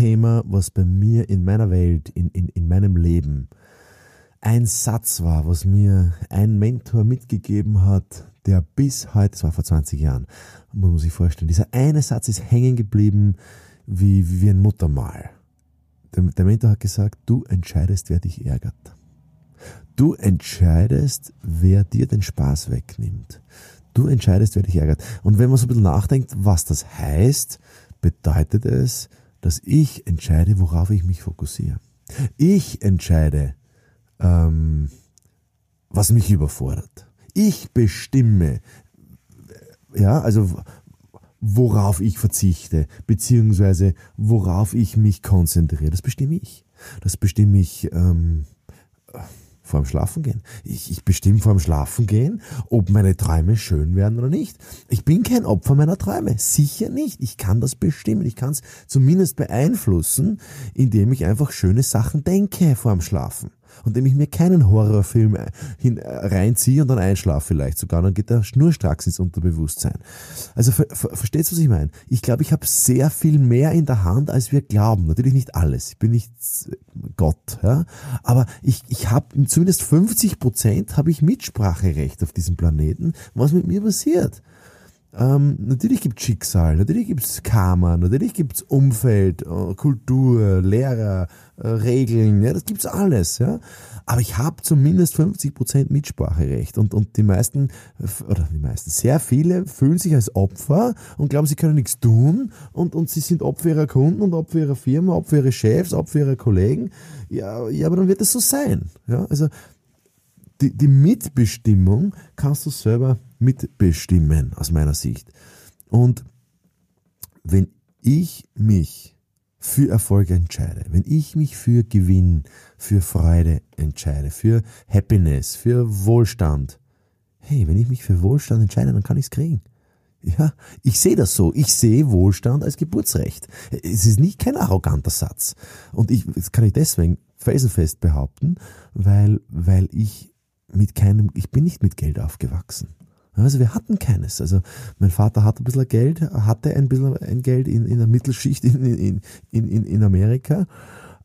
Thema, was bei mir in meiner Welt, in, in, in meinem Leben ein Satz war, was mir ein Mentor mitgegeben hat, der bis heute, das war vor 20 Jahren, muss man sich vorstellen, dieser eine Satz ist hängen geblieben wie, wie ein Muttermal. Der, der Mentor hat gesagt, du entscheidest, wer dich ärgert. Du entscheidest, wer dir den Spaß wegnimmt. Du entscheidest, wer dich ärgert. Und wenn man so ein bisschen nachdenkt, was das heißt, bedeutet es, dass ich entscheide, worauf ich mich fokussiere. Ich entscheide, ähm, was mich überfordert. Ich bestimme, ja, also worauf ich verzichte, beziehungsweise worauf ich mich konzentriere. Das bestimme ich. Das bestimme ich ähm, vorm Schlafengehen. Ich, ich bestimme vorm Schlafengehen, ob meine Träume schön werden oder nicht. Ich bin kein Opfer meiner Träume. Sicher nicht. Ich kann das bestimmen. Ich kann es zumindest beeinflussen, indem ich einfach schöne Sachen denke vorm Schlafen und dem ich mir keinen Horrorfilm äh, hin, äh, reinziehe und dann einschlafe vielleicht sogar, dann geht der schnurstracks ins Unterbewusstsein. Also ver, ver, versteht was ich meine? Ich glaube, ich habe sehr viel mehr in der Hand, als wir glauben. Natürlich nicht alles. Ich bin nicht Gott, ja. Aber ich, ich habe zumindest 50 Prozent habe ich Mitspracherecht auf diesem Planeten, was mit mir passiert. Ähm, natürlich gibt's Schicksal, natürlich gibt's Karma, natürlich gibt's Umfeld, äh, Kultur, Lehrer, äh, Regeln, ja, das gibt's alles, ja. Aber ich habe zumindest 50% Mitspracherecht und, und die meisten, oder die meisten, sehr viele fühlen sich als Opfer und glauben, sie können nichts tun und, und sie sind Opfer ihrer Kunden und Opfer ihrer Firma, Opfer ihrer Chefs, Opfer ihrer Kollegen. Ja, ja, aber dann wird es so sein, ja. Also, die, die Mitbestimmung kannst du selber mitbestimmen, aus meiner Sicht. Und wenn ich mich für Erfolg entscheide, wenn ich mich für Gewinn, für Freude entscheide, für Happiness, für Wohlstand, hey, wenn ich mich für Wohlstand entscheide, dann kann ich es kriegen. Ja, ich sehe das so. Ich sehe Wohlstand als Geburtsrecht. Es ist nicht kein arroganter Satz. Und ich, das kann ich deswegen felsenfest behaupten, weil, weil ich mit keinem, ich bin nicht mit Geld aufgewachsen. Also wir hatten keines. Also mein Vater hatte ein bisschen Geld, hatte ein bisschen Geld in, in der Mittelschicht in, in, in, in Amerika.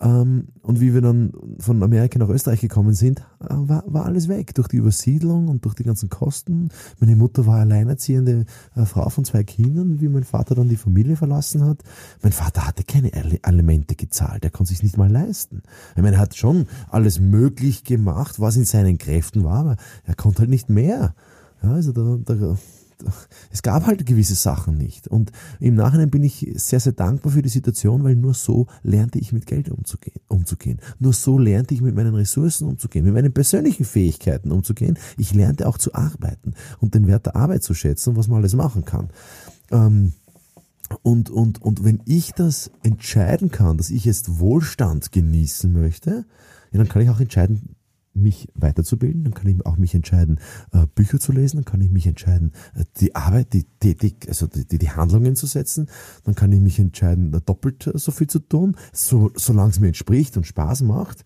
Ähm, und wie wir dann von Amerika nach Österreich gekommen sind, äh, war, war alles weg. Durch die Übersiedlung und durch die ganzen Kosten. Meine Mutter war alleinerziehende äh, Frau von zwei Kindern, wie mein Vater dann die Familie verlassen hat. Mein Vater hatte keine Alimente gezahlt. Er konnte sich nicht mal leisten. Ich meine, er hat schon alles möglich gemacht, was in seinen Kräften war, aber er konnte halt nicht mehr. Ja, also da, da, es gab halt gewisse Sachen nicht. Und im Nachhinein bin ich sehr, sehr dankbar für die Situation, weil nur so lernte ich mit Geld umzugehen. umzugehen. Nur so lernte ich mit meinen Ressourcen umzugehen, mit meinen persönlichen Fähigkeiten umzugehen. Ich lernte auch zu arbeiten und den Wert der Arbeit zu schätzen, was man alles machen kann. Ähm, und, und, und wenn ich das entscheiden kann, dass ich jetzt Wohlstand genießen möchte, ja, dann kann ich auch entscheiden, mich weiterzubilden, dann kann ich auch mich entscheiden, äh, Bücher zu lesen, dann kann ich mich entscheiden, äh, die Arbeit, die Tätig, also die, die Handlungen zu setzen, dann kann ich mich entscheiden, doppelt so viel zu tun, so, solange es mir entspricht und Spaß macht.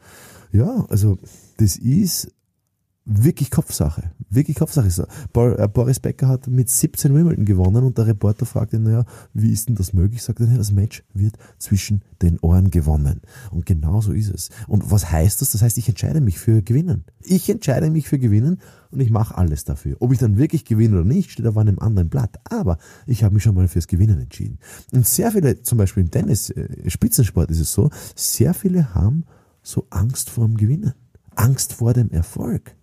Ja, also das ist wirklich Kopfsache. Wirklich Kopfsache. Äh, Boris Becker hat mit 17 Wimbledon gewonnen und der Reporter fragt ihn, naja, wie ist denn das möglich? Sagt er, das Match wird zwischen den Ohren gewonnen. Und genau so ist es. Und was heißt das? Das heißt, ich entscheide mich für Gewinnen. Ich entscheide mich für Gewinnen und ich mache alles dafür. Ob ich dann wirklich gewinne oder nicht, steht auf einem anderen Blatt. Aber ich habe mich schon mal fürs Gewinnen entschieden. Und sehr viele, zum Beispiel im Tennis, äh, Spitzensport ist es so, sehr viele haben so Angst vor dem Gewinnen. Angst vor dem Erfolg.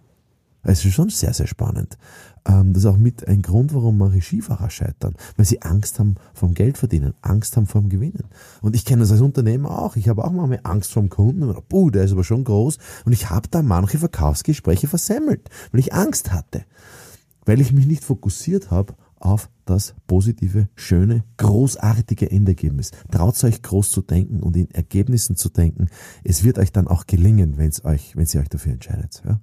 Es ist schon sehr, sehr spannend. Ähm, das ist auch mit ein Grund, warum manche Skifahrer scheitern, weil sie Angst haben vom Geld verdienen, Angst haben vom Gewinnen. Und ich kenne das als Unternehmer auch. Ich habe auch manchmal Angst vom Kunden. Puh, der ist aber schon groß. Und ich habe da manche Verkaufsgespräche versemmelt, weil ich Angst hatte. Weil ich mich nicht fokussiert habe auf das positive, schöne, großartige Endergebnis. Traut euch groß zu denken und in Ergebnissen zu denken. Es wird euch dann auch gelingen, wenn es euch, wenn ihr euch dafür entscheidet. Ja?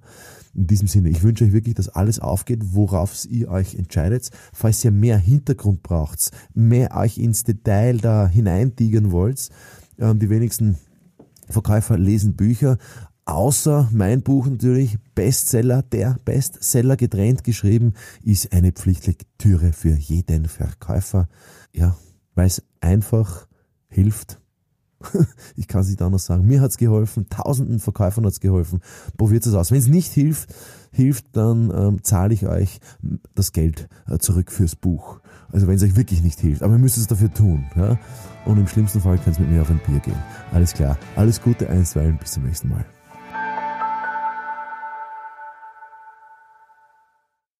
In diesem Sinne, ich wünsche euch wirklich, dass alles aufgeht, worauf ihr euch entscheidet. Falls ihr mehr Hintergrund braucht, mehr euch ins Detail da hineintigern wollt, ähm, die wenigsten Verkäufer lesen Bücher, außer mein Buch natürlich, Bestseller, der Bestseller getrennt geschrieben, ist eine Pflichtlektüre für jeden Verkäufer. Ja, weil es einfach hilft. ich kann es nicht anders sagen. Mir hat's geholfen, tausenden Verkäufern hat's geholfen. Probiert es aus. Wenn es nicht hilft, hilft, dann ähm, zahle ich euch das Geld äh, zurück fürs Buch. Also wenn es euch wirklich nicht hilft. Aber ihr müsst es dafür tun. Ja? Und im schlimmsten Fall könnt ihr mit mir auf ein Bier gehen. Alles klar. Alles Gute einstweilen. Bis zum nächsten Mal.